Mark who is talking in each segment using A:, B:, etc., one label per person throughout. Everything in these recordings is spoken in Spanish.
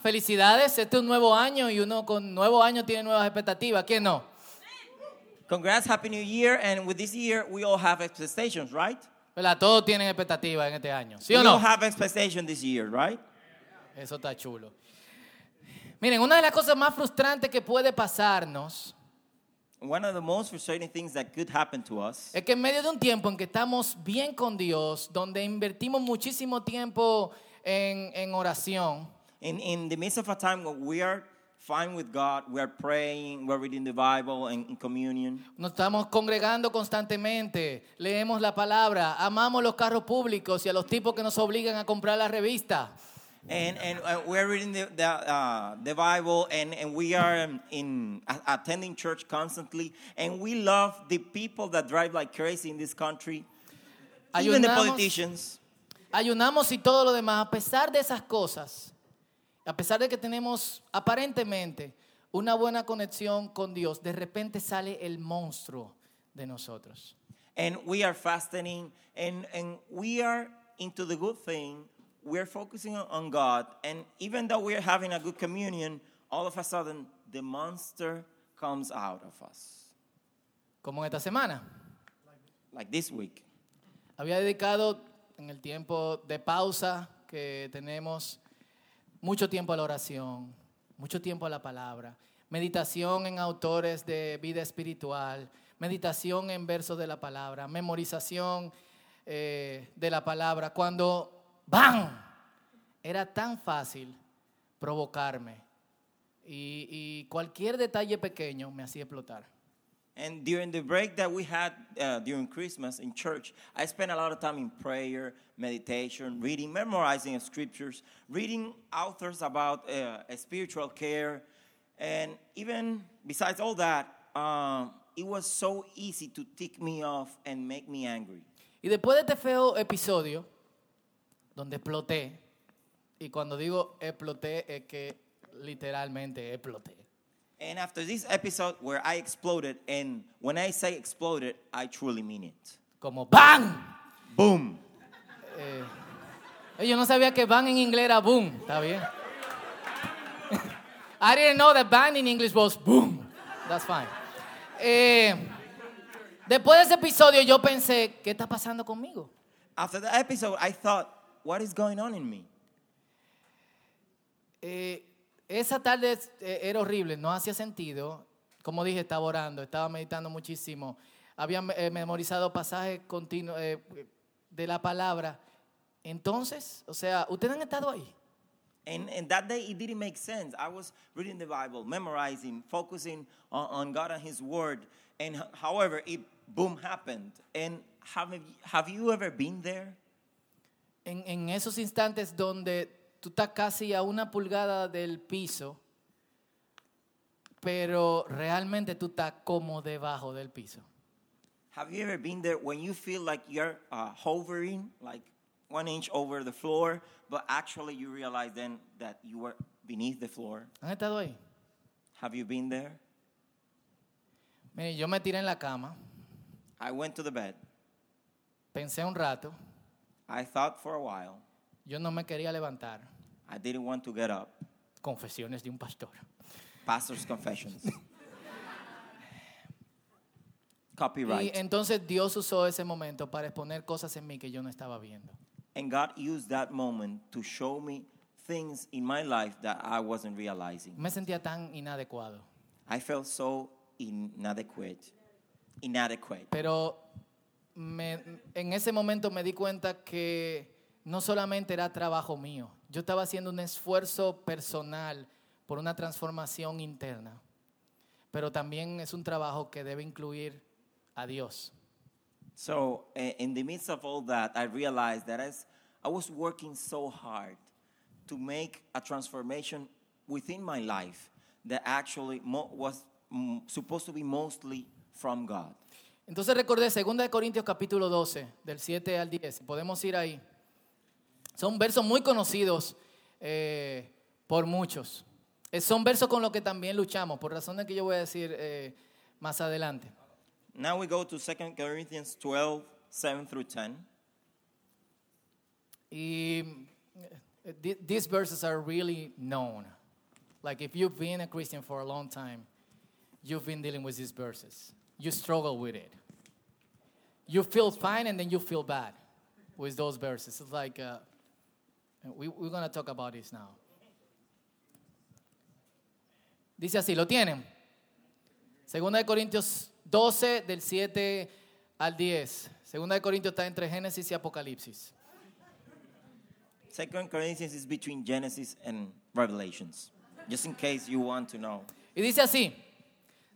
A: Felicidades, este es un nuevo año y uno con nuevo año tiene nuevas expectativas. ¿Quién no?
B: Congrats, Happy New Year. And with this year, we all have expectations, right?
A: ¿Verdad? Todos tienen expectativas en este año. ¿Sí
B: we
A: o no?
B: all have expectations this year, right?
A: Eso está chulo. Miren, una de las cosas más frustrantes que puede pasarnos
B: One of the most frustrating things that could happen to us
A: es que en medio de un tiempo en que estamos bien con Dios, donde invertimos muchísimo tiempo en, en oración,
B: in, in the midst of a time when we are fine with God, we are praying, we're reading the Bible and in communion.
A: nos estamos congregando constantemente, leemos la palabra, amamos los carros públicos y a los tipos que nos obligan a comprar la revista.
B: And, and uh, we're reading the, the, uh, the Bible and, and we are um, in, a- attending church constantly. And we love the people that drive like crazy in this country, even the politicians.
A: Ayunamos y todo lo demás, a pesar de esas cosas, a pesar de que tenemos aparentemente una buena conexión con Dios, de repente sale el monstruo de nosotros.
B: And we are fasting and, and we are into the good thing. We're focusing on- on God. And even though we're having a good communion, all of a sudden the monster comes out of us.
A: Como en esta semana.
B: Like this week.
A: Había dedicado en el tiempo de pausa que tenemos mucho tiempo a la oración, mucho tiempo a la palabra, meditación en autores de vida espiritual, meditación en versos de la palabra, memorización eh, de la palabra. Cuando ¡bam! Era tan fácil provocarme y, y cualquier detalle pequeño me hacía explotar.
B: And during the break that we had uh, during Christmas in church, I spent a lot of time in prayer, meditation, reading, memorizing scriptures, reading authors about uh, spiritual care. And even besides all that, um, it was so easy to tick me off and make me angry.
A: Y después de este feo episodio, donde exploté, y cuando digo exploté es que literalmente exploté.
B: And after this episode where I exploded, and when I say exploded, I truly mean it.
A: Como ¡BAM!
B: Boom.
A: Eh, Yo no sabía que bang en inglés era boom. Está bien. I didn't know that bang in English was boom. That's fine. Eh, después de ese episodio yo pensé, ¿qué está pasando conmigo?
B: After the episode, I thought, what is going on in me?
A: Eh, esa tarde eh, era horrible, no hacía sentido. Como dije, estaba orando, estaba meditando muchísimo. Había eh, memorizado pasajes continuos eh, de la palabra. Entonces, o sea, ustedes han estado ahí.
B: And, and that day, it didn't make sense. I was reading the Bible, memorizing, focusing on, on God and His Word. And however, it boom happened. And have, you- have you ever been there?
A: En, en esos instantes donde tú estás casi a una pulgada del piso, pero realmente tú estás como debajo del piso.
B: Have you ever been there when you feel like you're uh, hovering, like one inch over the floor, but actually you realize then that you were beneath the floor?
A: ¿Han estado ahí?
B: Have you been there?
A: Mire, yo me tiré en la cama,
B: I went to the bed.
A: pensé un rato,
B: I thought for a while.
A: Yo no me quería levantar.
B: I didn't want to get up.
A: Confesiones de un pastor.
B: Pastor's confessions.
A: Y
B: Copyright.
A: entonces Dios usó ese momento para exponer cosas en mí que yo no estaba viendo.
B: And God used that moment to show me things in my life that I wasn't realizing.
A: Me sentía tan inadecuado.
B: I felt so inadequate. Inadequate.
A: Pero me- en ese momento me di cuenta que no solamente era trabajo mío, yo estaba haciendo un esfuerzo personal por una transformación interna, pero también es un trabajo que debe incluir a Dios.
B: So, eh, in the midst of all that, I realized that as I was working so hard to make a transformation within my life that actually was mm, supposed to be mostly from God.
A: Entonces recordé 2 de Corintios capítulo 12, del 7 al 10, podemos ir ahí. Son versos muy conocidos eh, por muchos. Eh, son versos con los que también luchamos, por razones que yo voy a decir eh, más adelante.
B: Now we go to 2 Corinthians 12, 7 through 10.
A: Y these verses are really known. Like if you've been a Christian for a long time, you've been dealing with these verses. You struggle with it. You feel fine and then you feel bad with those verses. It's like, uh, we, we're going to talk about this now. Dice así, ¿lo tienen? Segunda de Corintios 12, del 7 al 10. Segunda de Corintios está entre Génesis y Apocalipsis.
B: Second Corinthians is between Genesis and Revelations. Just in case you want to know.
A: Y dice así,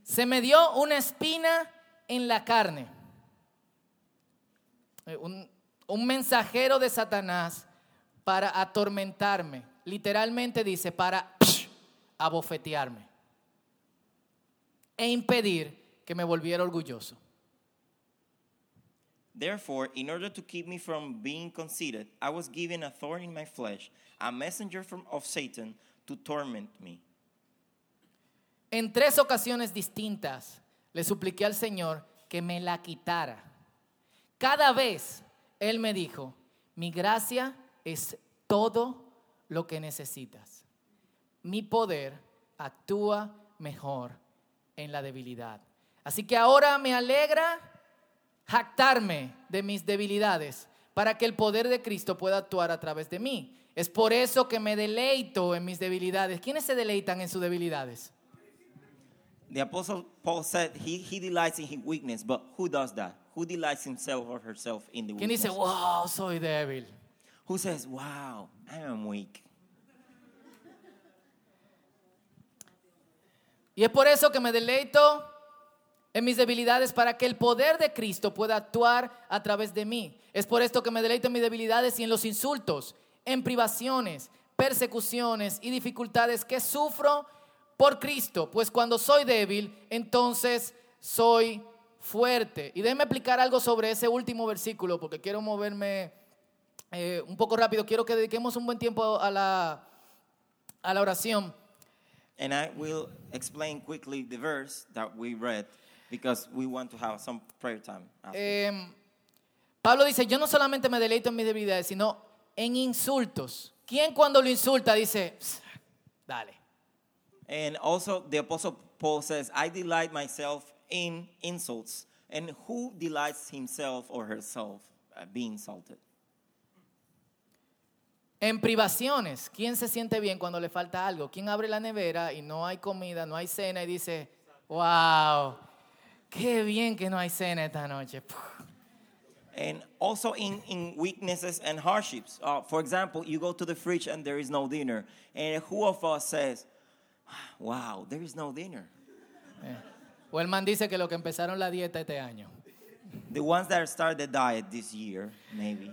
A: se me dio una espina en la carne. Eh, Un, un mensajero de Satanás para atormentarme. Literalmente dice, para abofetearme. E impedir que me volviera orgulloso.
B: Therefore, in order to keep me from being conceited, I was given a thorn in my flesh, a messenger from, of Satan to torment me.
A: En tres ocasiones distintas le supliqué al Señor que me la quitara. Cada vez Él me dijo, mi gracia es todo lo que necesitas. Mi poder actúa mejor en la debilidad. Así que ahora me alegra jactarme de mis debilidades para que el poder de Cristo pueda actuar a través de mí. Es por eso que me deleito en mis debilidades. ¿Quiénes se deleitan en sus debilidades?
B: The Apostle Paul said he, he delights in his weakness, but who does that? Who delights himself or herself in the
A: ¿Quién
B: weakness?
A: dice, wow, soy débil?
B: Who wow, I am weak?
A: Y es por eso que me deleito en mis debilidades para que el poder de Cristo pueda actuar a través de mí. Es por esto que me deleito en mis debilidades y en los insultos, en privaciones, persecuciones y dificultades que sufro por Cristo. Pues cuando soy débil, entonces soy fuerte. Y déjenme explicar algo sobre ese último versículo, porque quiero moverme eh, un poco rápido. Quiero que dediquemos un buen tiempo a la, a la oración.
B: And I will explain quickly the verse that we read because we want to have some prayer time. after.
A: Eh, Pablo dice, yo no solamente me deleito en mis debilidades, sino en insultos. ¿Quién cuando lo insulta dice, "Pss, dale?
B: And also, the Apostle Paul says, I delight myself in insults. And who delights himself or herself uh, being insulted?
A: En privaciones, ¿quién se siente bien cuando le falta algo? ¿Quién abre la nevera y no hay comida, no hay cena y dice, wow, qué bien que no hay cena esta noche?
B: And also in, in weaknesses and hardships. Uh, for example, you go to the fridge and there is no dinner. And who of us says, wow, there is no dinner?
A: O el man dice que lo que empezaron la dieta este año.
B: The ones that started the diet this year, maybe.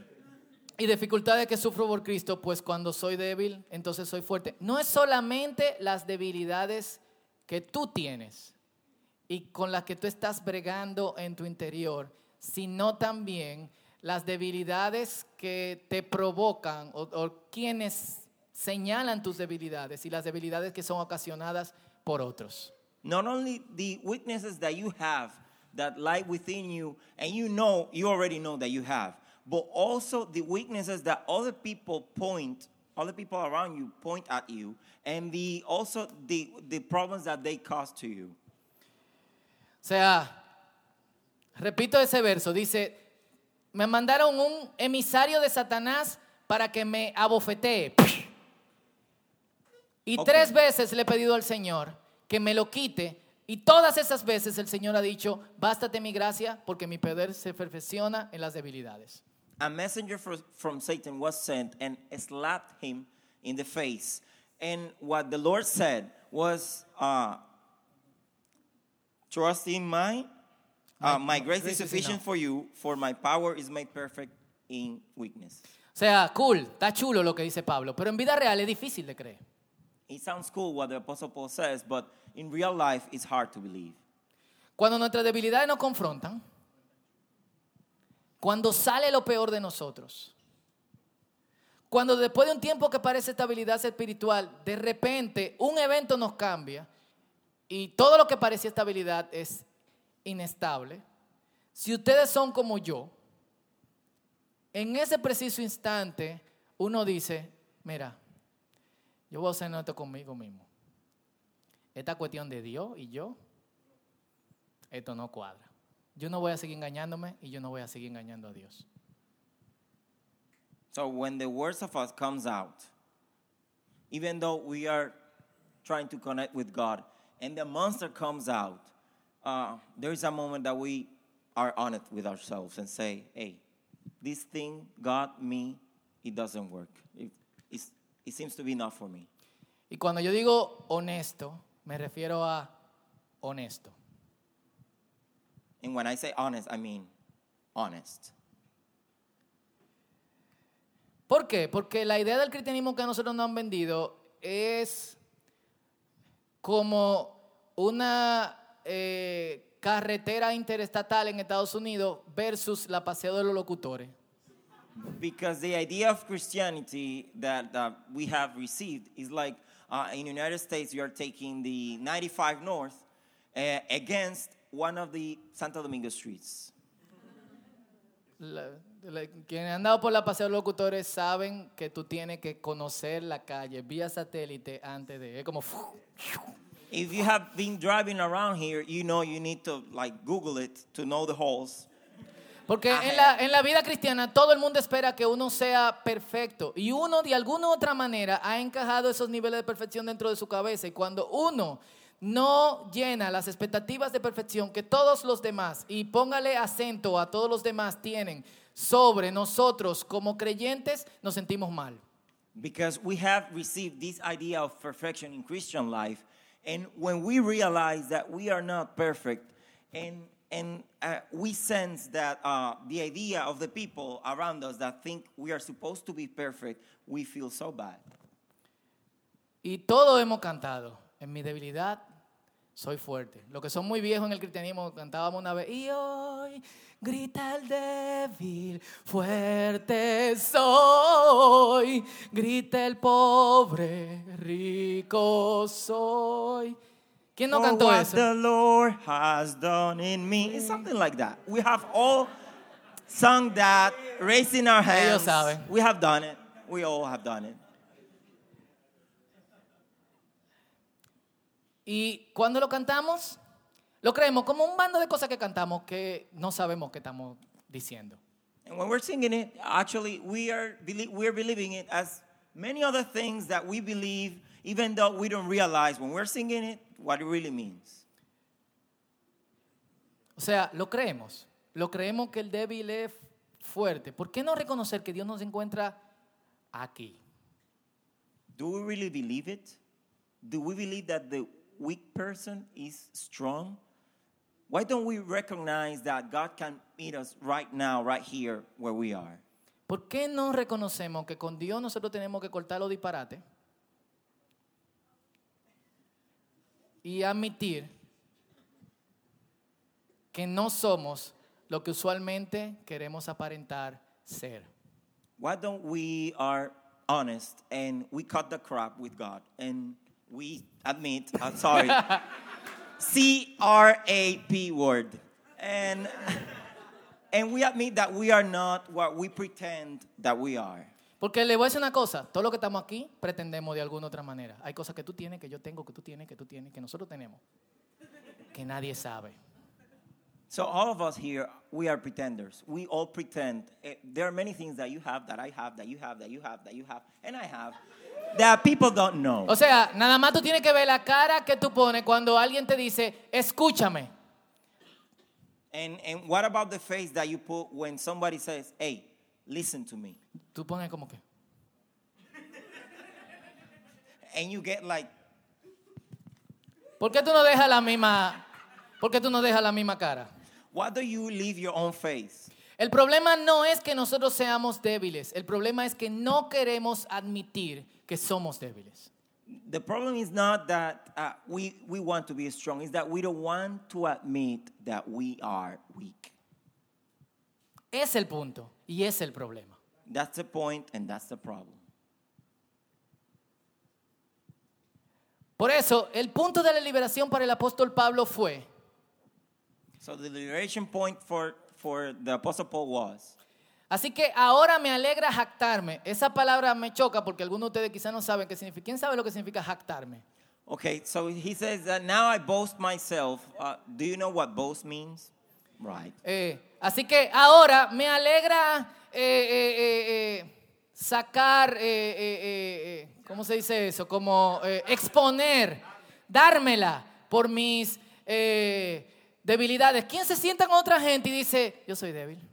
A: Y dificultades que sufro por Cristo, pues cuando soy débil, entonces soy fuerte. No es solamente las debilidades que tú tienes y con las que tú estás bregando en tu interior, sino también las debilidades que te provocan o, quienes señalan tus debilidades y las debilidades que son ocasionadas por otros.
B: Not only the weaknesses that you have that lie within you, and you know, you already know that you have, but also the weaknesses that other people point, other people around you point at you, and the also the the problems that they cause to you.
A: O sea, repito ese verso, dice, me mandaron un emisario de Satanás para que me abofetee. Y tres veces le he pedido al Señor que me lo quite. Y todas esas veces el Señor ha dicho, bástate mi gracia porque mi poder se perfecciona en las debilidades.
B: A messenger fro- from Satan was sent and slapped him in the face. And what the Lord said was, uh, "Trust in my, uh, my grace is sufficient for you, for my power is made perfect in weakness."
A: O sea, cool, está chulo lo que dice Pablo, pero en vida real es difícil de creer.
B: It sounds cool what the Apostle Paul says, but in real life, it's hard to believe.
A: Cuando nuestras debilidades nos confrontan, cuando sale lo peor de nosotros, cuando después de un tiempo que parece estabilidad espiritual, de repente un evento nos cambia y todo lo que parecía estabilidad es inestable, si ustedes son como yo, en ese preciso instante uno dice, mira, yo voy a hacer esto conmigo mismo. Esta cuestión de Dios y yo, esto no cuadra. Yo no voy a seguir engañándome y yo no voy a seguir engañando a Dios.
B: So when the worst of us comes out, even though we are trying to connect with God, and the monster comes out, uh, there is a moment that we are honest with ourselves and say, "Hey, this thing, God, me, it doesn't work. It, it seems to be not for me."
A: Y cuando yo digo honesto, me refiero a honesto.
B: And when I say honest, I mean honest.
A: ¿Por qué? Porque la idea del cristianismo que a nosotros nos han vendido es como una eh, carretera interestatal en Estados Unidos versus la paseo de los locutores.
B: Because the idea of Christianity that uh, we have received is like uh, in the United States, you are taking the 95 North uh, against one of the Santo Domingo streets.
A: La- la- quienes han dado por la paseo de locutores saben que tú tienes que conocer la calle vía satélite antes de... Es como...
B: If you have been driving around here, you know you need to like Google it to know the holes.
A: Porque en la, en la vida cristiana todo el mundo espera que uno sea perfecto y uno de alguna u otra manera ha encajado esos niveles de perfección dentro de su cabeza y cuando uno no llena las expectativas de perfección que todos los demás y póngale acento a todos los demás tienen sobre nosotros como creyentes, nos sentimos mal.
B: because we have received this idea of perfection in Christian life. And when we realize that we are not perfect, and, and uh, we sense that uh, the idea of the people around us that think we are supposed to be perfect, we feel so bad.
A: Y todos hemos cantado, en mi debilidad soy fuerte. Los que son muy viejos en el cristianismo cantábamos una vez, y hoy grita el débil, fuerte soy, grita el pobre, rico soy. ¿Quién no cantó
B: what
A: eso?
B: the Lord has done in me. It's something like that. We have all sung that, raising our hands.
A: saben.
B: We have done it. We all have done it.
A: Y cuando lo cantamos, lo creemos como un bando de cosas que cantamos que no sabemos qué estamos diciendo.
B: And when we're singing it, actually, we are we're believing it as many other things that we believe, even though we don't realize when we're singing it what it really means.
A: O sea, lo creemos. Lo creemos que el débil es fuerte. ¿Por qué no reconocer que Dios nos encuentra aquí?
B: Do we really believe it? Do we believe that the weak person is strong? Why don't we recognize that God can meet us right now, right here, where we are?
A: ¿Por qué no reconocemos que con Dios nosotros tenemos que cortar los disparates y admitir que no somos lo que usualmente queremos aparentar ser?
B: Why don't we are honest and we cut the crap with God and we admit, I'm sorry, C R A P word. And and we admit that we are not what we pretend that we are.
A: Porque le voy a decir una cosa, todo lo que estamos aquí pretendemos de alguna otra manera. Hay cosas que tú tienes, que yo tengo, que tú tienes, que tú tienes, que nosotros tenemos, que nadie sabe.
B: So all of us here, we are pretenders. We all pretend. Eh, There are many things that you have, that I have, that you have, that you have, that you have, and I have, that people don't know.
A: O sea, nada más tú tienes que ver la cara que tú pones cuando alguien te dice, escúchame.
B: And and what about the face that you put when somebody says, "Hey, listen to me,"
A: Tú pones como que,
B: and you get like,
A: ¿por qué tú no dejas la misma, por qué tú no dejas la misma cara?
B: why do you leave your own face?
A: El problema no es que nosotros seamos débiles, el problema es que no queremos admitir que somos débiles.
B: The problem is not that uh, we we want to be strong; it's that we don't want to admit that we are weak.
A: Es el punto y es el problema.
B: That's the point, and that's the problem.
A: Por eso, el punto de la liberación para el apóstol Pablo fue,
B: So the liberation point for for the apostle Paul was
A: Así que ahora me alegra jactarme. Esa palabra me choca porque algunos de ustedes quizás no saben qué significa. ¿Quién sabe lo que significa jactarme?
B: Okay, so he says that now I boast myself. Uh, do you know what boast means? Right.
A: Eh, así que ahora me alegra eh, eh, eh, eh, sacar, eh, eh, eh, eh, ¿cómo se dice eso? Como eh, exponer, dármela por mis eh, debilidades. ¿Quién se sienta con otra gente y dice, yo soy débil?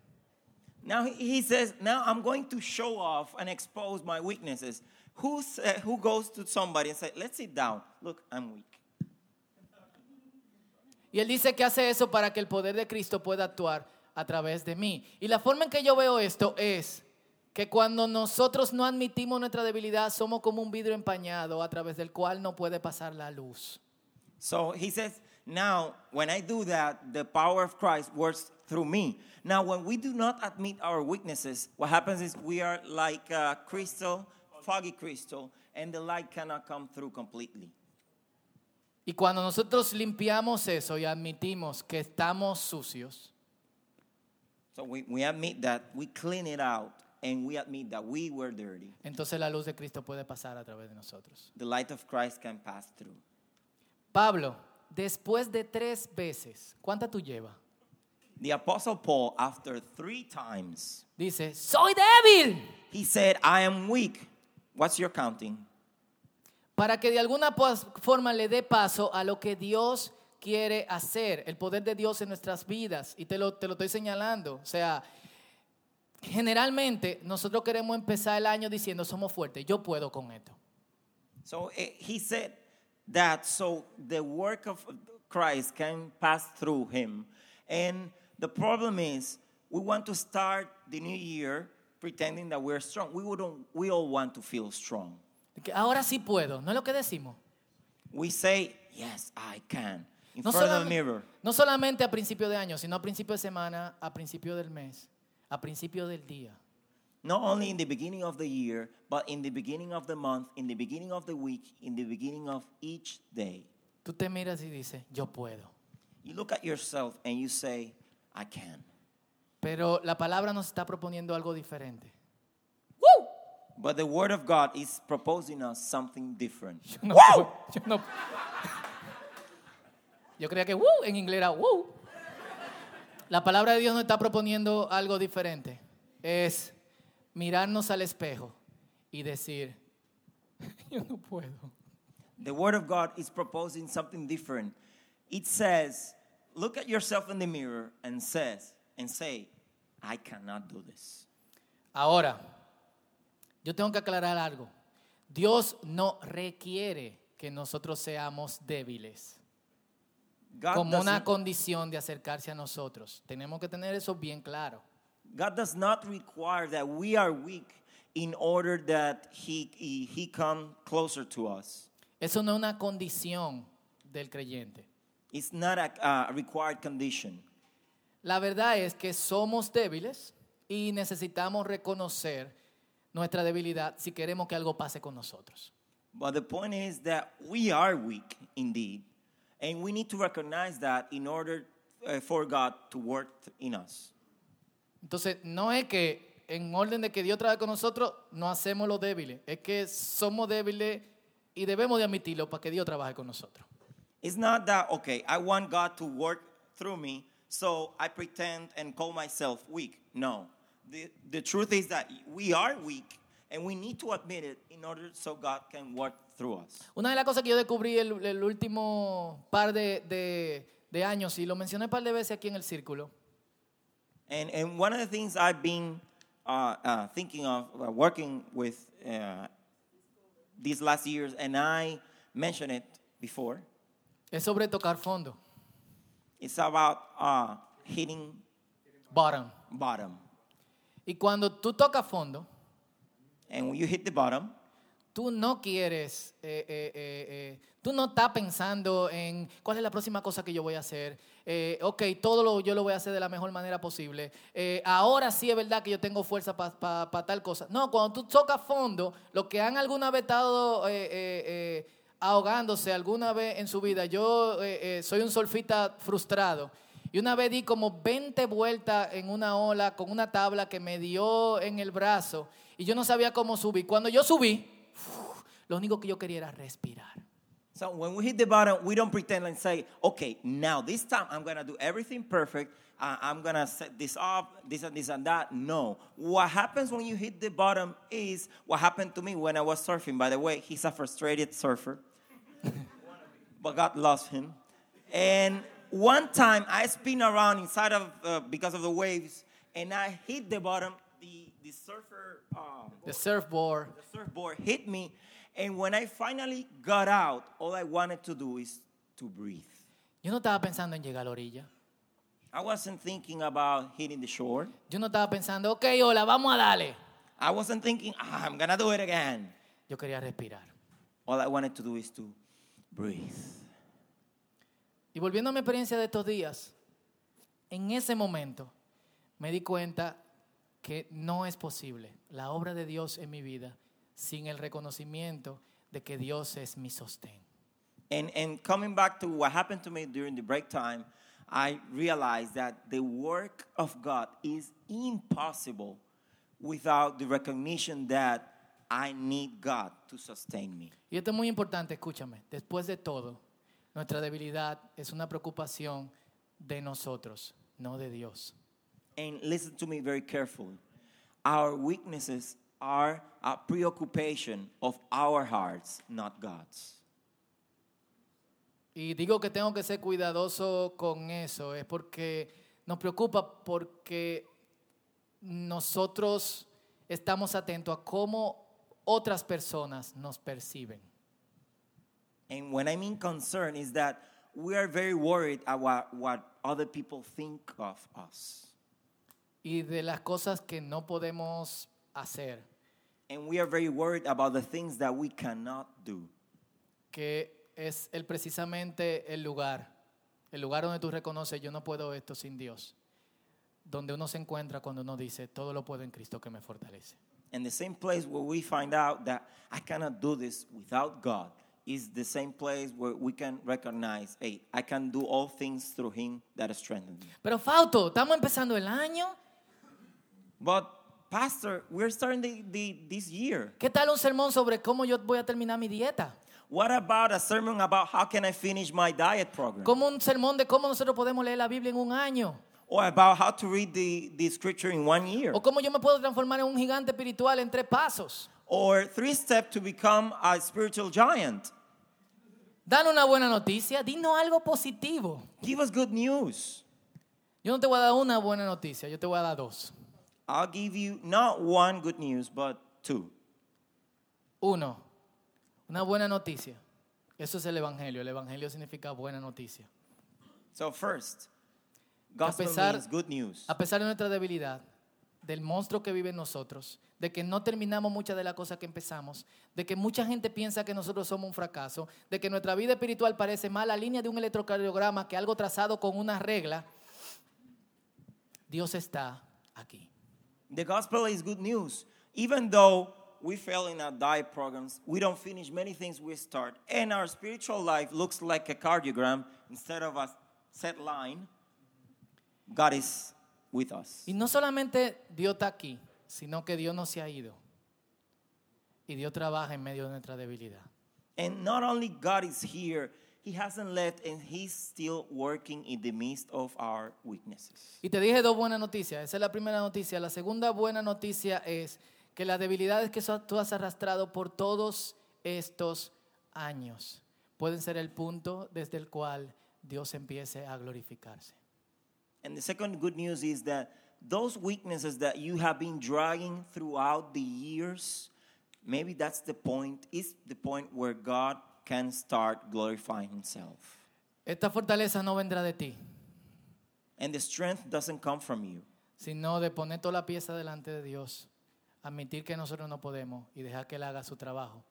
B: Now he says, now I'm going to show off and expose my weaknesses. Who, sa- who goes to somebody and say, let's sit down. Look, I'm weak.
A: Y él dice que hace eso para que el poder de Cristo pueda actuar a través de mí. Y la forma en que yo veo esto es que cuando nosotros no admitimos nuestra debilidad, somos como un vidrio empañado a través del cual no puede pasar la luz.
B: So he says, now when I do that, the power of Christ works through me. Now, when we do not admit our weaknesses, what happens is we are like a crystal, foggy crystal, and the light cannot come through completely.
A: Y cuando nosotros limpiamos eso y admitimos que estamos sucios,
B: So we, we admit that, we clean it out, and we admit that we were dirty.
A: entonces la luz de Cristo puede pasar a través de nosotros.
B: The light of Christ can pass through.
A: Pablo, después de tres veces, ¿cuánta tú llevas?
B: The Apostle Paul, after three times,
A: Dice, soy débil.
B: he said, I am weak. What's your counting?
A: para que de alguna forma le dé paso a lo que Dios quiere hacer, el poder de Dios en nuestras vidas. Y te lo, te lo estoy señalando. O sea, generalmente nosotros queremos empezar el año diciendo somos fuertes, yo puedo con esto.
B: So eh, he said that so the work of Christ can pass through him. And the problem is we want to start the new year pretending that we're strong. We, wouldn't, we all want to feel strong.
A: Que ahora sí puedo, no es lo que decimos.
B: We say, yes, I can. In
A: No,
B: front of the mirror.
A: no solamente a principio de año, sino a principio de semana, a principio del mes, a principio del día.
B: Not only in the beginning of the year, but in the beginning of the month, in the beginning of the week, in the beginning of each day.
A: Tú te miras y dices, yo puedo.
B: You look at yourself and you say, I can.
A: Pero la palabra nos está proponiendo algo diferente.
B: But the Word of God is proposing us something different.
A: Yo no yo no- Yo creía que "Woo" en inglés era "Woo". La palabra de Dios nos está proponiendo algo diferente. Es mirarnos al espejo y decir, yo no puedo.
B: The Word of God is proposing something different. It says, look at yourself in the mirror and says and say, I cannot do this.
A: Ahora, yo tengo que aclarar algo. Dios no requiere que nosotros seamos débiles
B: God
A: como una condición de acercarse a nosotros. Tenemos que tener eso bien claro.
B: God does not require that we are weak in order that He, he, he come closer to us.
A: Eso no es una condición del creyente.
B: It's not a, a required condition.
A: La verdad es que somos débiles y necesitamos reconocer nuestra debilidad si queremos que algo pase con nosotros.
B: But the point is that we are weak indeed, and we need to recognize that in order uh, for God to work in us.
A: Entonces, no es que en orden de que Dios trabaje con nosotros, no hacemos los débiles. Es que somos débiles y debemos de admitirlo para que Dios trabaje con nosotros.
B: It's not that, okay, I want God to work through me, so I pretend and call myself weak. No. The, the truth is that we are weak, and we need to admit it in order so God can work through us.
A: Una de las cosas que yo descubrí el, el último par de, de- de años, y lo mencioné un par de veces aquí en el círculo,
B: And, and one of the things I've been uh, uh, thinking of uh, working with uh, these last years, and I mentioned it before,
A: es sobre tocar fondo,
B: it's about uh, hitting
A: bottom.
B: bottom.
A: Y cuando tú tocas fondo,
B: And when you hit the bottom,
A: tú no quieres, eh, eh, eh, eh, tú no estás pensando en cuál es la próxima cosa que yo voy a hacer. Eh, ok, todo lo, yo lo voy a hacer de la mejor manera posible. Eh, ahora sí es verdad que yo tengo fuerza para tal cosa. No, cuando tú tocas fondo, los que han alguna vez estado eh, eh, eh, ahogándose alguna vez en su vida, yo eh, eh, soy un solfita frustrado. Y una vez di como 20 vueltas en una ola con una tabla que me dio en el brazo y yo no sabía cómo subir. Cuando yo subí, uf, lo único que yo quería era respirar.
B: So when we hit the bottom, we don't pretend and say, okay, now this time I'm going to do everything perfect. Uh, I'm going to set this up, this and this and that. No. What happens when you hit the bottom is what happened to me when I was surfing. By the way, he's a frustrated surfer, but God loves him. And one time I spin around inside of, uh, because of the waves, and I hit the bottom. The, the surfer, uh,
A: The surfboard.
B: the surfboard hit me. And when I finally got out, all I wanted to do is to breathe.
A: Yo no estaba pensando en llegar a la orilla.
B: I wasn't thinking about hitting the shore.
A: Yo no estaba pensando, ok, hola, vamos a darle.
B: I wasn't thinking, ah, I'm gonna do it again.
A: Yo quería respirar.
B: All I wanted to do is to breathe.
A: Y volviendo a mi experiencia de estos días, en ese momento me di cuenta que no es posible la obra de Dios en mi vida sin el reconocimiento de que Dios es mi sostén.
B: And, and coming back to what happened to me during the break time, I realized that the work of God is impossible without the recognition that I need God to sustain me.
A: Y esto es muy importante, escúchame. Después de todo, nuestra debilidad es una preocupación de nosotros, no de Dios.
B: And listen to me very carefully. Our weaknesses are a preoccupation of our hearts, not God's.
A: Y digo que tengo que ser cuidadoso con eso, es porque nos preocupa porque nosotros estamos atentos a cómo otras personas nos perciben.
B: And when I mean concern, is that we are very worried about what other people think of us.
A: Y de las cosas que no podemos hacer,
B: And we are very worried about the things that we cannot do.
A: que es el, precisamente el lugar, el lugar donde tú reconoces, yo no puedo esto sin Dios, donde uno se encuentra cuando uno dice, todo lo puedo en Cristo que me fortalece.
B: And the same place where we find out that I cannot do this without God is the same place where we can recognize, hey, I can do all things through Him that strengthens me.
A: Pero Fausto, estamos empezando el año.
B: But, Pastor, we're starting the, the, this year.
A: ¿Qué tal un sermón sobre cómo yo voy a terminar mi dieta?
B: What about a sermon about how can I finish my diet program?
A: Como un sermón de cómo nosotros podemos leer la Biblia en un año.
B: Or about how to read the, the scripture in one year?
A: O cómo yo me puedo transformar en un gigante espiritual en tres pasos.
B: Or three steps to become a spiritual giant?
A: Dale una buena noticia, dinos algo positivo.
B: Give us good news.
A: Yo no te voy a dar una buena noticia, yo te voy a dar dos.
B: I'll give you not one good news, but two.
A: Uno, una buena noticia. Eso es el Evangelio. El Evangelio significa buena noticia.
B: So, first, gospel
A: pesar-
B: means good news.
A: A pesar de nuestra debilidad, del monstruo que vive en nosotros, de que no terminamos muchas de las cosas que empezamos, de que mucha gente piensa que nosotros somos un fracaso, de que nuestra vida espiritual parece más la línea de un electrocardiograma que algo trazado con una regla, Dios está aquí.
B: The gospel is good news. Even though we fail in our diet programs, we don't finish many things we start, and our spiritual life looks like a cardiogram instead of a set line, God is with us.
A: Y no solamente Dios está aquí, sino que Dios no se ha ido. Y Dios trabaja en medio de nuestra debilidad.
B: And not only God is here, He hasn't left, and He's still working in the midst of our weaknesses.
A: Y te dije dos buenas noticias. Esa es la primera noticia. La segunda buena noticia es que las debilidades que tú has arrastrado por todos estos años pueden ser el punto desde el cual Dios empiece a glorificarse.
B: And the second good news is that those weaknesses that you have been dragging throughout the years, maybe that's the point, is the point where God can start glorifying Himself.
A: Esta fortaleza no vendrá de ti,
B: And the strength doesn't come from you,
A: sino de poner toda la pieza delante de Dios, admitir que nosotros no podemos y dejar que Él haga su trabajo.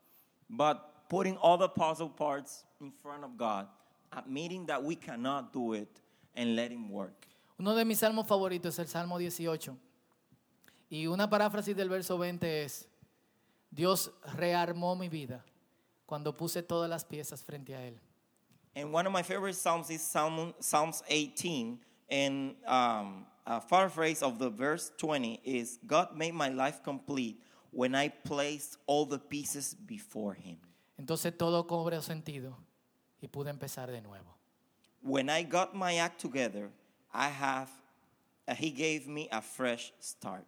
B: but putting all the puzzle parts in front of God, admitting that we cannot do it, and let Him work.
A: Uno de mis salmos favoritos es el Salmo 18. Y una paráfrasis del verso 20 es, Dios rearmó mi vida cuando puse todas las piezas frente a Él.
B: And one of my favorite psalms is Psalm, Psalms 18, And um, a paraphrase of the verse 20 is God made my life complete when I placed all the pieces before Him.
A: Entonces todo cobró sentido y pude empezar de nuevo.
B: When I got my act together, I have, uh, He gave me a fresh start.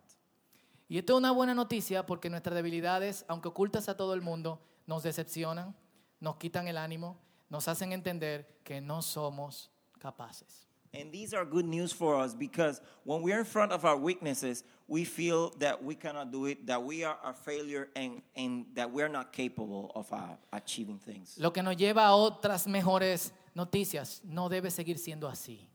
A: Y esto es una buena noticia porque nuestras debilidades, aunque ocultas a todo el mundo, nos decepcionan, nos quitan el ánimo, nos hacen entender que no somos capaces.
B: And these are good news for us because when we're in front of our weaknesses, we feel that we cannot do it, that we are a failure, and, and that we're not capable of uh, achieving things.
A: Lo que nos lleva a otras mejores noticias. No debe seguir siendo así.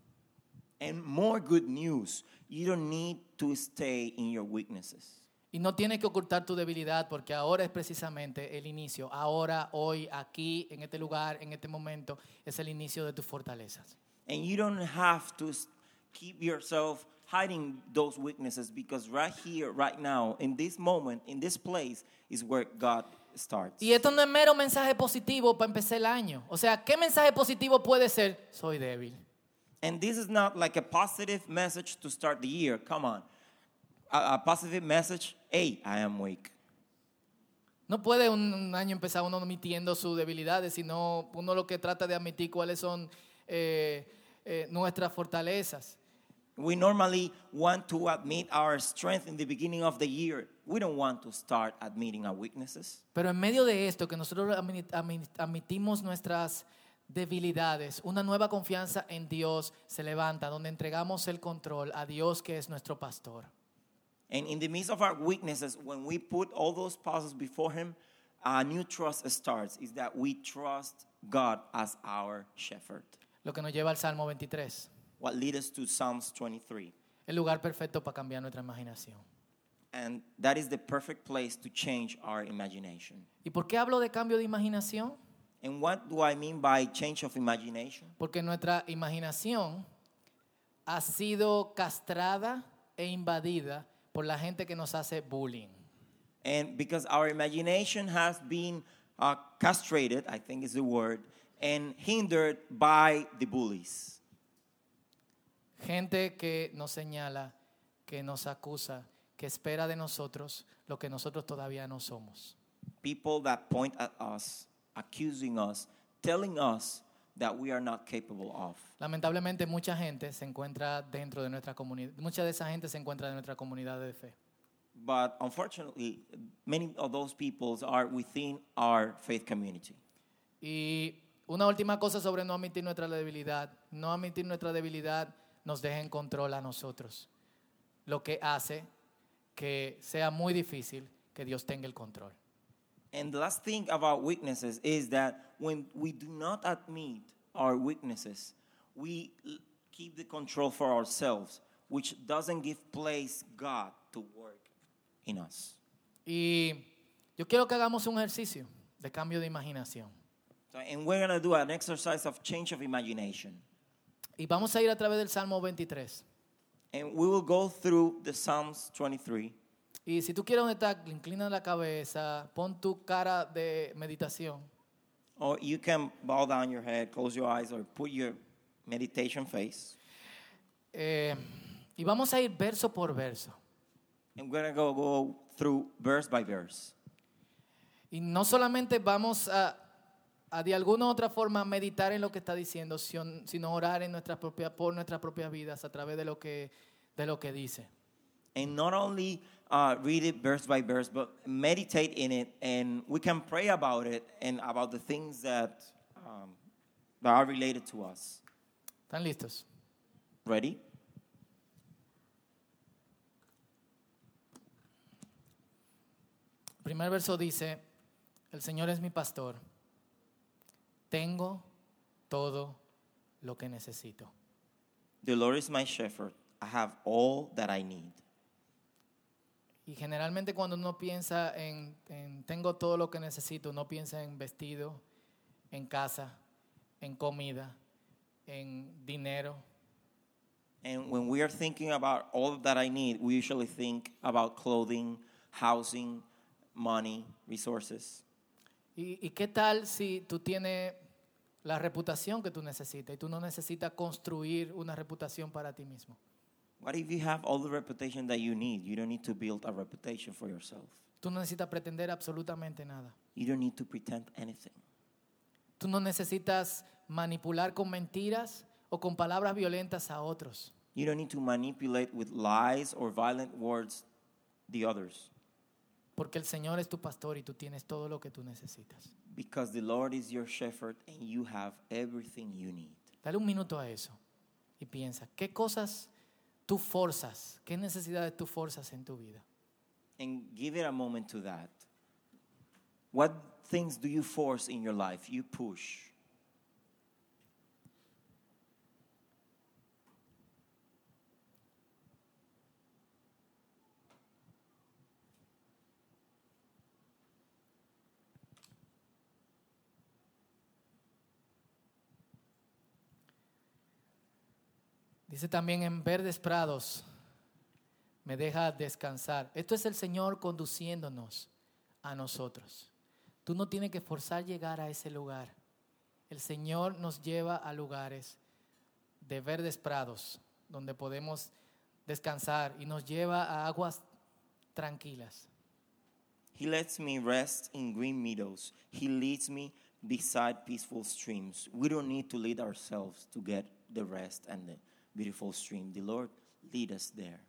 B: And more good news, you don't need to stay in your weaknesses.
A: Y no tienes que ocultar tu debilidad porque ahora es precisamente el inicio. Ahora, hoy, aquí, en este lugar, en este momento, es el inicio de tus fortalezas.
B: And you don't have to keep yourself hiding those weaknesses because right here, right now, in this moment, in this place, is where God starts.
A: Y esto no es mero mensaje positivo para empezar el año. O sea, ¿qué mensaje positivo puede ser? Soy débil.
B: And this is not like a positive message to start the year. Come on. A, a positive message, hey, I am weak.
A: No puede un, un año empezar uno admitiendo sus debilidades, sino uno lo que trata de admitir cuáles son eh, eh, nuestras fortalezas.
B: We normally want to admit our strength in the beginning of the year. We don't want to start admitting our weaknesses.
A: Pero en medio de esto, que nosotros admi- admi- admitimos nuestras debilidades, una nueva confianza en Dios se levanta, donde entregamos el control a Dios que es nuestro pastor.
B: And in the midst of our weaknesses, when we put all those puzzles before Him, a new trust starts. Is that we trust God as our shepherd.
A: Lo que nos lleva al Salmo 23,
B: What leads us to Psalms 23.
A: el lugar perfecto para cambiar nuestra imaginación.
B: And that is the perfect place to change our imagination.
A: ¿Y por qué hablo de cambio de imaginación?
B: And what do I mean by change of imagination?
A: Porque nuestra imaginación ha sido castrada e invadida por la gente que nos hace bullying.
B: And because our imagination has been uh, castrated, I think is the word, and hindered by the bullies.
A: Gente que nos señala, que nos acusa, que espera de nosotros lo que nosotros todavía no somos.
B: People that point at us, accusing us, telling us that we are not capable of.
A: Lamentablemente mucha gente se encuentra dentro de nuestra comunidad, mucha de esa gente se encuentra en nuestra comunidad de fe.
B: But unfortunately, many of those peoples are within our faith community.
A: Y una última cosa sobre no admitir nuestra debilidad. No admitir nuestra debilidad nos deja en control a nosotros. Lo que hace que sea muy difícil que Dios tenga el control.
B: And the last thing about weaknesses is that when we do not admit our weaknesses, we keep the control for ourselves, which doesn't give place God to work in us.
A: Y yo quiero que hagamos un ejercicio de cambio de imaginación.
B: So, and we're going to do an exercise of change of imagination.
A: Y vamos a ir a través del Salmo 23.
B: And we will go through the Psalms 23.
A: Y si tú quieres inclina la cabeza, pon tu cara de meditación.
B: Or you can bow down your head, close your eyes, or put your meditation face.
A: Eh, y vamos a ir verso por verso.
B: And we're going to go, go through verse by verse.
A: Y no solamente vamos a de alguna u otra forma meditar en lo que está diciendo, sino orar en nuestras propias, por nuestras propias vidas a través de lo que, de lo que dice.
B: and not only uh, read it verse by verse, but meditate in it, and we can pray about it and about the things that, um, that are related to us.
A: ¿Están listos?
B: Ready?
A: El primer verso dice, el Señor es mi pastor, tengo todo lo que necesito.
B: The Lord is my shepherd. I have all that I need.
A: Y generalmente cuando uno piensa en, en tengo todo lo que necesito, uno piensa en vestido, en casa, en comida, en dinero.
B: And when we are thinking about all that I need, we usually think about clothing, housing, money, resources.
A: ¿Y, y qué tal si tú tienes la reputación que tú necesitas y tú no necesitas construir una reputación para ti mismo.
B: What if you have all the reputation that you need? You don't need to build a reputation for yourself.
A: Tú no necesitas pretender absolutamente nada.
B: You don't need to pretend anything.
A: Tú no necesitas manipular con mentiras o con palabras violentas a otros.
B: You don't need to manipulate with lies or violent words the others
A: Porque el Señor es tu pastor y tú tienes todo lo que tú necesitas.
B: Because the Lord is your shepherd and you have everything you need.
A: Dale un minuto a eso y piensa, ¿qué cosas tú forzas? ¿Qué necesidades tú forzas en tu vida?
B: And give it a moment to that. What things do you force in your life? You push.
A: Dice también en verdes prados me deja descansar. Esto es el Señor conduciéndonos a nosotros. Tú no tienes que forzar llegar a ese lugar. El Señor nos lleva a lugares de verdes prados donde podemos descansar y nos lleva a aguas tranquilas.
B: He lets me rest in green meadows. He leads me beside peaceful streams. We don't need to lead ourselves to get the rest and the beautiful stream. The Lord lead us there.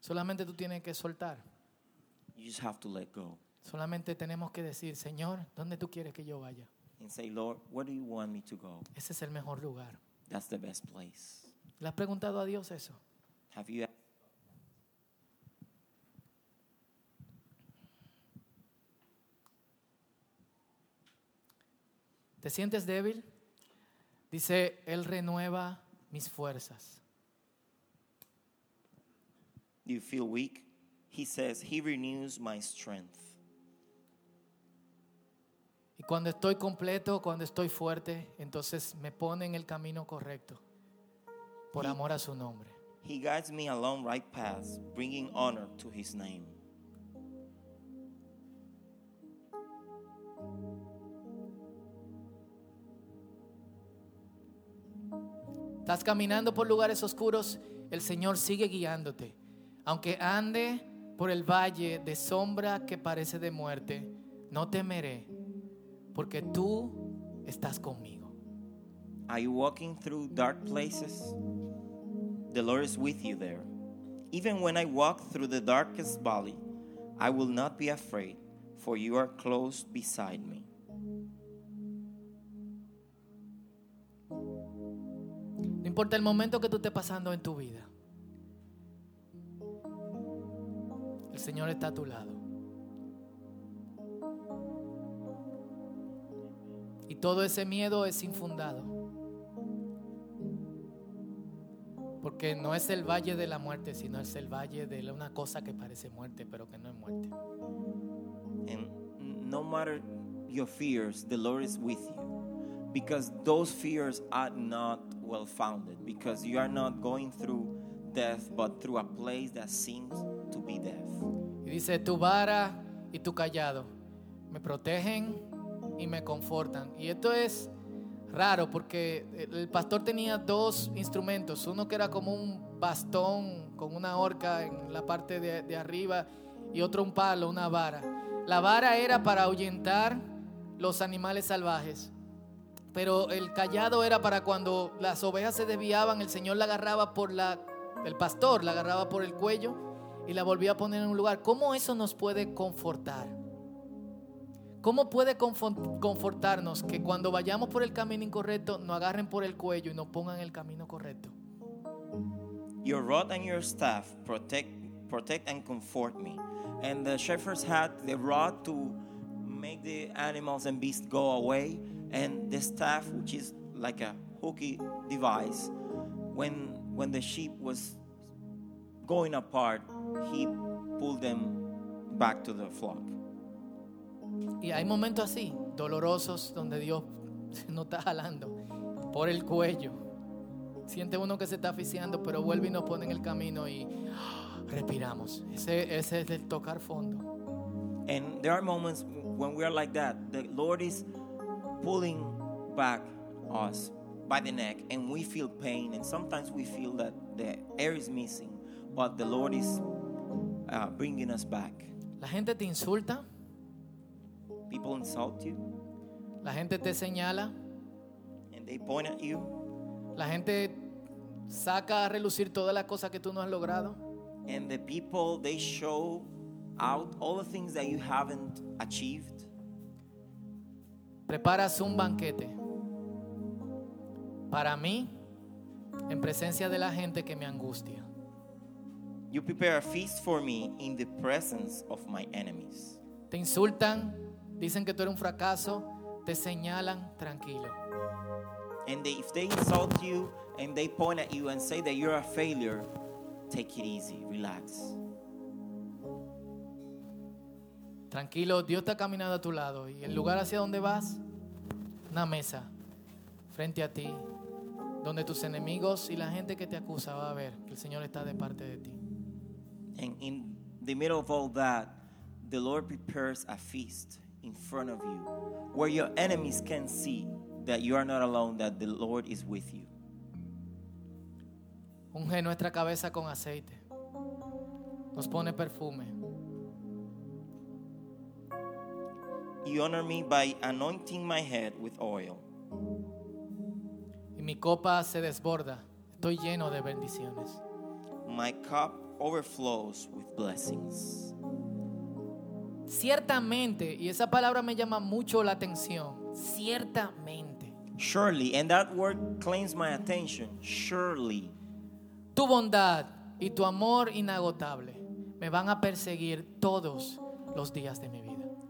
A: Solamente tú tienes que soltar.
B: You just have to let go
A: Solamente tenemos que decir, Señor, ¿dónde tú quieres que yo vaya?
B: and say, Lord, where do you want me to go?
A: Ese es el mejor lugar.
B: That's the best place.
A: ¿Le has preguntado a Dios eso?
B: Have you
A: ¿Te sientes débil? Dice, Él renueva mis fuerzas.
B: you feel weak? He says, He renews my strength.
A: Y cuando estoy completo, cuando estoy fuerte, entonces me pone en el camino correcto, por
B: Sí.
A: amor a su nombre.
B: He guides me along right paths, bringing honor to His name.
A: Estás caminando por lugares oscuros, el Señor sigue guiándote. Aunque ande por el valle de sombra que parece de muerte, no temeré, porque tú estás conmigo.
B: Are you walking through dark places? The Lord is with you there. Even when I walk through the darkest valley, I will not be afraid, for you are close beside me.
A: Importa el momento que tú estés pasando en tu vida. El Señor está a tu lado. Y todo ese miedo es infundado. Porque no es el valle de la muerte, sino es el valle de una cosa que parece muerte, pero que no es muerte.
B: And no matter your fears, the Lord is with you. Because those fears are not well founded. Because you are not going through death, but through a place that seems to be death.
A: Y dice, tu vara y tu callado me protegen y me confortan. Y esto es raro porque el pastor tenía dos instrumentos. Uno que era como un bastón con una horca en la parte de, de arriba y otro un palo, una vara. La vara era para ahuyentar los animales salvajes. Pero el callado era para cuando las ovejas se desviaban, el Señor la agarraba por la, el pastor la agarraba por el cuello y la volvía a poner en un lugar. ¿Cómo eso nos puede confortar? ¿Cómo puede confortarnos que cuando vayamos por el camino incorrecto nos agarren por el cuello y nos pongan el camino correcto?
B: Your rod and your staff protect, protect and comfort me. And the shepherds had the rod to make the animals and beasts go away, and the staff, which is like a hooky device, when when the sheep was going apart, he pulled them back to the flock.
A: Y hay momentos así, dolorosos, donde Dios nos está jalando por el cuello. Siente uno que se está asfixiando, pero vuelve y nos pone en el camino y respiramos. Ese, ese es el tocar fondo.
B: And there are moments when we are like that. The Lord is pulling back us by the neck and we feel pain and sometimes we feel that the air is missing but the lord is uh, bringing us back.
A: La gente te insulta,
B: people insult you.
A: La gente te señala,
B: and they point at you.
A: La gente saca a relucir todas las cosas que tú no has logrado.
B: and the people they show out all the things that you haven't achieved
A: Preparas un banquete para mí en presencia de la gente que me angustia.
B: you prepare a feast for me in the presence of my enemies
A: Te insultan, dicen que tú eres un fracaso, te señalan, tranquilo.
B: and they, if they insult you and they point at you and say that you're a failure take it easy relax
A: Tranquilo, Dios está caminando a tu lado y el lugar hacia donde vas, una mesa frente a ti, donde tus enemigos y la gente que te acusa va a ver que el Señor está de parte de ti.
B: And in the middle of all that, the Lord prepares a feast in front of you where your enemies can see that you are not alone, that the Lord is with you.
A: Unge nuestra cabeza con aceite, nos pone perfume,
B: You honor me by anointing my head with oil,
A: y mi copa se desborda, estoy lleno de bendiciones.
B: my cup overflows with blessings.
A: Ciertamente, y esa palabra me llama mucho la atención, ciertamente,
B: Surely, and that word claims my attention. Surely,
A: tu bondad y tu amor inagotable me van a perseguir todos los días de mi vida.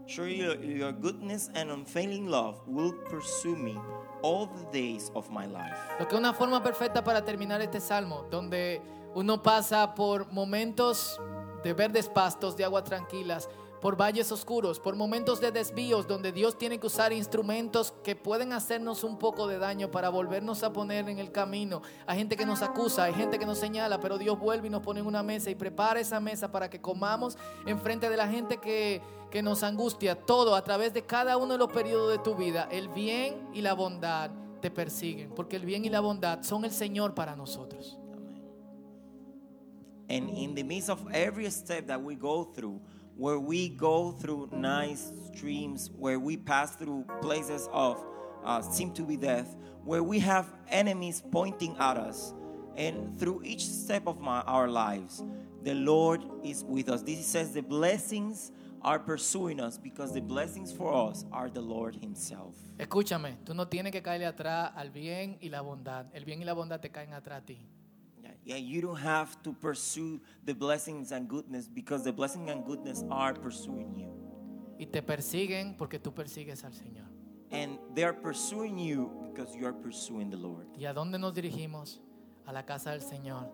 B: Surely your, your goodness and unfailing love will pursue me all the days of my life.
A: Lo que es una forma perfecta para terminar este salmo, donde uno pasa por momentos de verdes pastos, de aguas tranquilas, por valles oscuros, por momentos de desvíos, donde Dios tiene que usar instrumentos que pueden hacernos un poco de daño para volvernos a poner en el camino. Hay gente que nos acusa, hay gente que nos señala, pero Dios vuelve y nos pone en una mesa y prepara esa mesa para que comamos en frente de la gente que, que nos angustia. Todo a través de cada uno de los periodos de tu vida, el bien y la bondad te persiguen, porque el bien y la bondad son el Señor para nosotros.
B: And in the midst of every step that we go through, where we go through nice streams, where we pass through places of uh, seem to be death, where we have enemies pointing at us, and through each step of my, our lives, the Lord is with us. This says the blessings are pursuing us because the blessings for us are the Lord Himself.
A: Escúchame, tú no tienes que caerle atrás al bien y la bondad. El bien y la bondad te caen atrás a ti.
B: Yeah, you don't have to pursue the blessings and goodness because the blessing and goodness are pursuing you.
A: Y te persiguen porque tú persigues al Señor.
B: And they're pursuing you because you are pursuing the Lord.
A: ¿Y a dónde nos dirigimos? A la casa del Señor,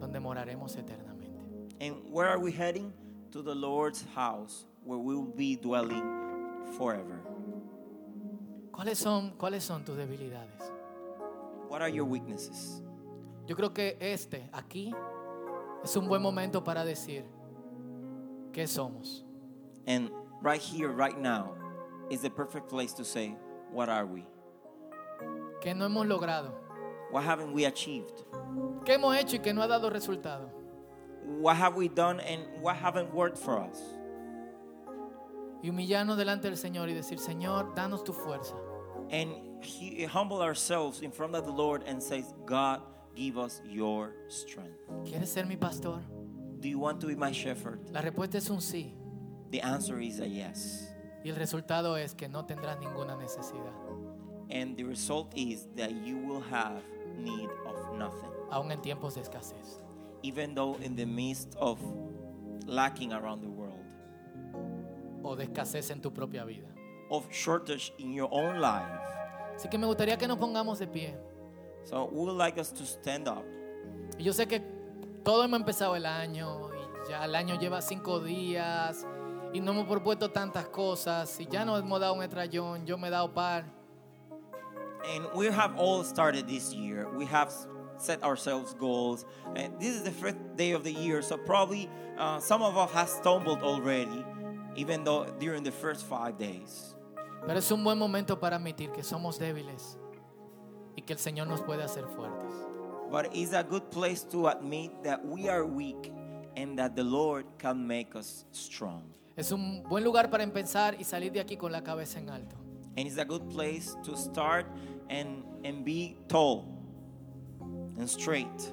A: donde moraremos eternamente.
B: And where are we heading? To the Lord's house where we will be dwelling forever.
A: ¿Cuáles son, ¿Cuáles son tus debilidades?
B: What are your weaknesses?
A: Yo creo que este, aquí, es un buen momento para decir qué somos.
B: And right here, right now, is the perfect place to say, What are we?
A: ¿Qué no hemos logrado?
B: What haven't we achieved?
A: ¿Qué hemos hecho y que no ha dado resultado?
B: What have we done and what haven't worked for us?
A: Y humillarnos delante del Señor y decir, Señor, danos tu fuerza.
B: and he, humble ourselves in front of the Lord and says, God, give us your strength.
A: ¿Quieres ser mi pastor?
B: Do you want to be my shepherd?
A: La respuesta es un sí.
B: The answer is a yes.
A: Y el resultado es que no tendrás ninguna necesidad,
B: And the result is that you will have need of nothing.
A: aún en tiempos de escasez.
B: Even though in the midst of lacking around the world,
A: O de escasez en tu propia vida.
B: of shortage in your own life.
A: Así que me gustaría que nos pongamos de pie.
B: So we would like us to stand up.
A: Y yo sé que todos hemos empezado el año y ya el año lleva cinco días y no hemos propuesto tantas cosas y ya nos hemos dado un estrellón, yo me he dado par.
B: And we have all started this year. We have set ourselves goals. And this is the first day of the year, so probably uh, some of us have stumbled already, even though during the first five days.
A: Pero es un buen momento para admitir que somos débiles y que el Señor nos puede hacer fuertes.
B: But it's a good place to admit that we are weak and that the Lord can make us strong.
A: Es un buen lugar para empezar y salir de aquí con la cabeza en alto.
B: And it's a good place to start and, and be tall and straight,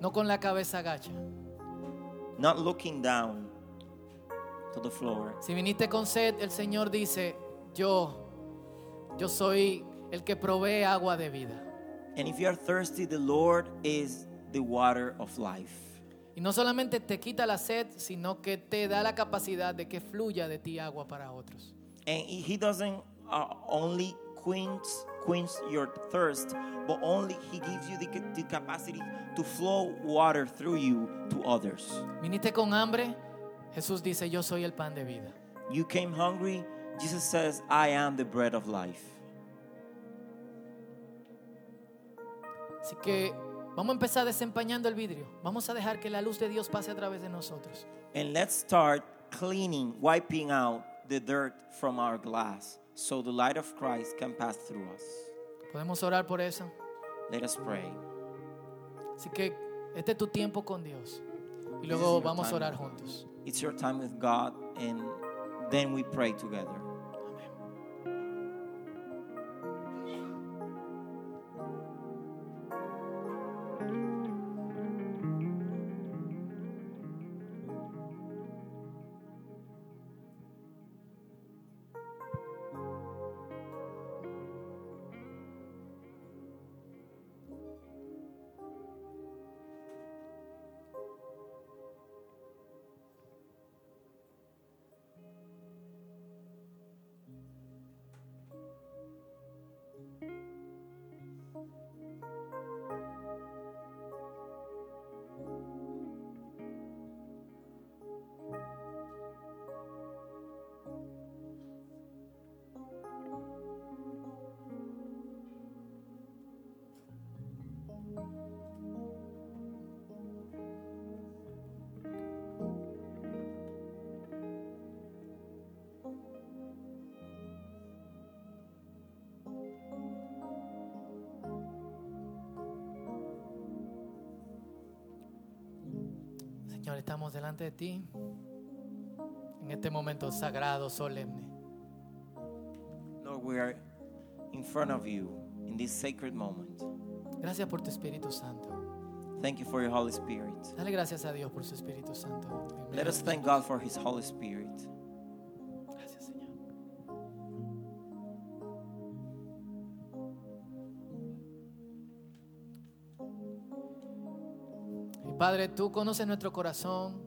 A: No con la cabeza agacha.
B: not looking down to the floor.
A: Si viniste con sed, el Señor dice, yo, yo soy el que provee agua de vida.
B: And if you are thirsty, the Lord is the water of life.
A: Y no solamente te quita la sed, sino que te da la capacidad de que fluya de ti agua para otros.
B: And He doesn't uh, only quench, quench your thirst, but only He gives you the, the capacity to flow water through you to others.
A: Viniste con hambre, Jesús dice, yo soy el pan de vida.
B: You came hungry, Jesus says, I am the bread of life.
A: Así que vamos a empezar desempañando el vidrio. Vamos a dejar que la luz de Dios pase a través de nosotros.
B: And let's start cleaning, wiping out the dirt from our glass so the light of Christ can pass through us.
A: Podemos orar por eso.
B: Let us pray.
A: Así que este es tu tiempo con Dios. Y luego vamos a orar juntos.
B: It's your time with God, and then we pray together.
A: Señor, estamos delante de ti en este momento sagrado, solemne.
B: Lord, we are in front of you in this sacred moment.
A: Gracias por tu Espíritu Santo.
B: Thank you for your Holy Spirit.
A: Dale gracias a Dios por su Espíritu Santo.
B: Let us thank. God for His Holy Spirit.
A: Padre, tú conoces nuestro corazón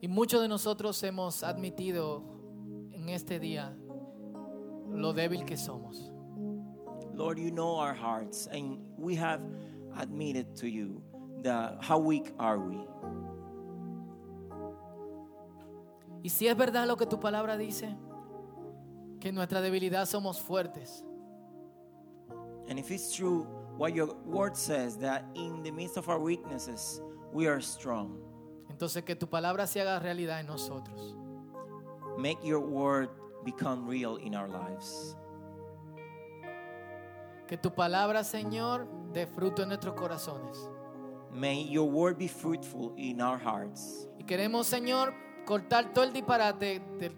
A: y muchos de nosotros hemos admitido en este día lo débil que somos.
B: Lord, you know our hearts, and we have admitted to you that how weak are we.
A: Y si es verdad lo que tu palabra dice, que en nuestra debilidad somos fuertes,
B: And if it's true what your word says, that in the midst of our weaknesses, we are strong,
A: entonces que tu palabra se haga realidad en nosotros.
B: make your word become real in our lives.
A: Que tu palabra, Señor, dé fruto en nuestros corazones.
B: May your word be fruitful in our hearts.
A: Y queremos, Señor, cortar todo el disparate del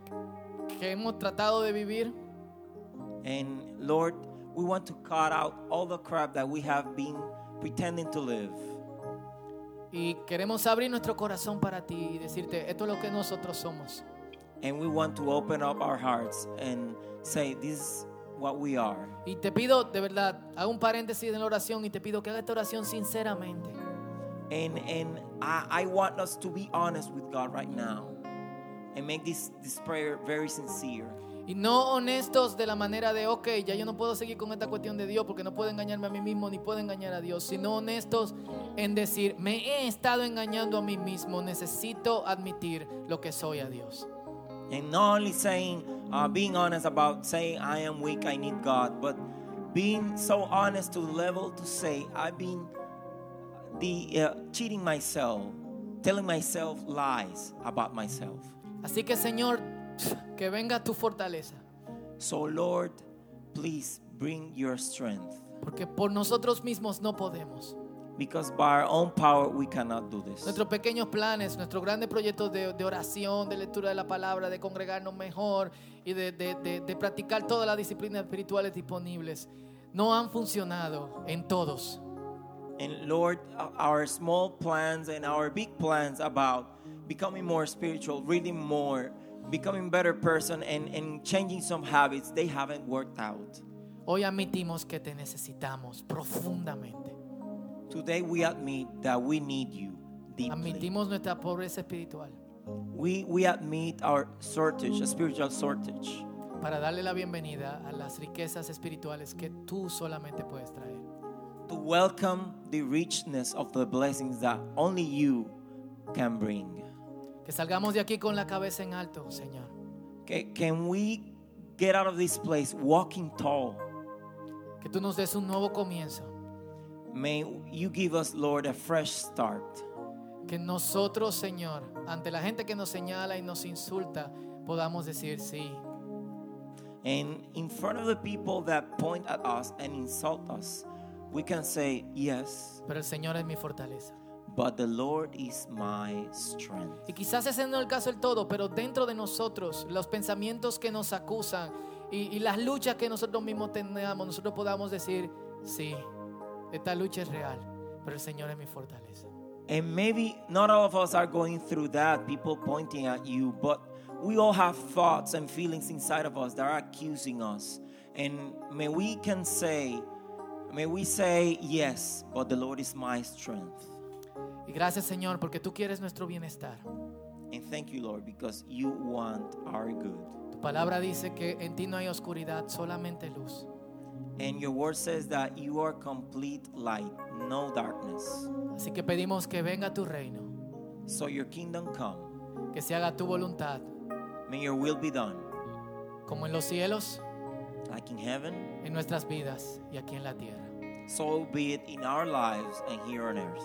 A: que hemos tratado de vivir
B: And Lord, we want to cut out all the crap that we have been pretending to live.
A: Y queremos abrir nuestro corazón para ti y decirte, esto es lo que nosotros somos.
B: And we want to open up our hearts and say, This is what we are.
A: Y te pido, de verdad, hago un paréntesis en la oración y te pido que haga esta oración sinceramente.
B: And, and I, I want us to be honest with God right now and make this, this prayer very sincere.
A: Y no honestos de la manera de, ok, ya yo no puedo seguir con esta cuestión de Dios porque no puedo engañarme a mí mismo ni puedo engañar a Dios, sino honestos en decir, me he estado engañando a mí mismo, necesito admitir lo que soy a Dios.
B: And not only saying, uh, being honest about saying, I am weak, I need God, but being so honest to the level to say, I've been the, uh, cheating myself, telling myself lies about myself.
A: Así que Señor, Que venga tu fortaleza.
B: So, Lord, please bring your strength.
A: Porque por nosotros mismos no podemos.
B: Because by our own power, we cannot do this.
A: Nuestros pequeños planes, nuestros grandes proyectos de, de oración, de lectura de la palabra, de congregarnos mejor y de, de- de- practicar todas las disciplinas espirituales disponibles, no han funcionado en todos.
B: And Lord, our small plans and our big plans about becoming more spiritual, reading more, becoming better person, and, and changing some habits, they haven't worked out.
A: Hoy admitimos que te necesitamos profundamente.
B: Today, we admit that we need you deeply.
A: Admitimos nuestra pobreza espiritual
B: We, we admit our shortage, a spiritual shortage,
A: para darle la bienvenida a las riquezas espirituales que tú solamente puedes traer.
B: to welcome the richness of the blessings that only you can bring.
A: Que salgamos de aquí con la cabeza en alto, Señor.
B: Okay, can we get out of this place walking tall?
A: Que tú nos des un nuevo comienzo.
B: May you give us, Lord, a fresh start.
A: Que nosotros, Señor, ante la gente que nos señala y nos insulta, podamos decir sí.
B: And in front of the people that point at us and insult us, we can say, Yes,
A: Pero el Señor es mi fortaleza.
B: But the Lord is my strength.
A: Y quizás ese no es el caso del todo, pero dentro de nosotros, los pensamientos que nos acusan y, y las luchas que nosotros mismos tenemos, nosotros podamos decir, sí, esta lucha es real, pero el Señor es mi fortaleza.
B: And maybe not all of us are going through that, people pointing at you, but we all have thoughts and feelings inside of us that are accusing us. And may we can say, may we say, yes, but the Lord is my strength.
A: Y gracias, Señor, porque tú quieres nuestro bienestar.
B: And thank you, Lord, because you want our good.
A: Tu palabra dice que en ti no hay oscuridad, solamente luz.
B: And your word says that you are complete light, no darkness.
A: Así que pedimos que venga tu reino,
B: So your kingdom come.
A: que se haga tu voluntad,
B: May your will be done,
A: como en los cielos,
B: like in heaven,
A: en nuestras vidas y aquí en la tierra.
B: so be it in our lives and here on earth.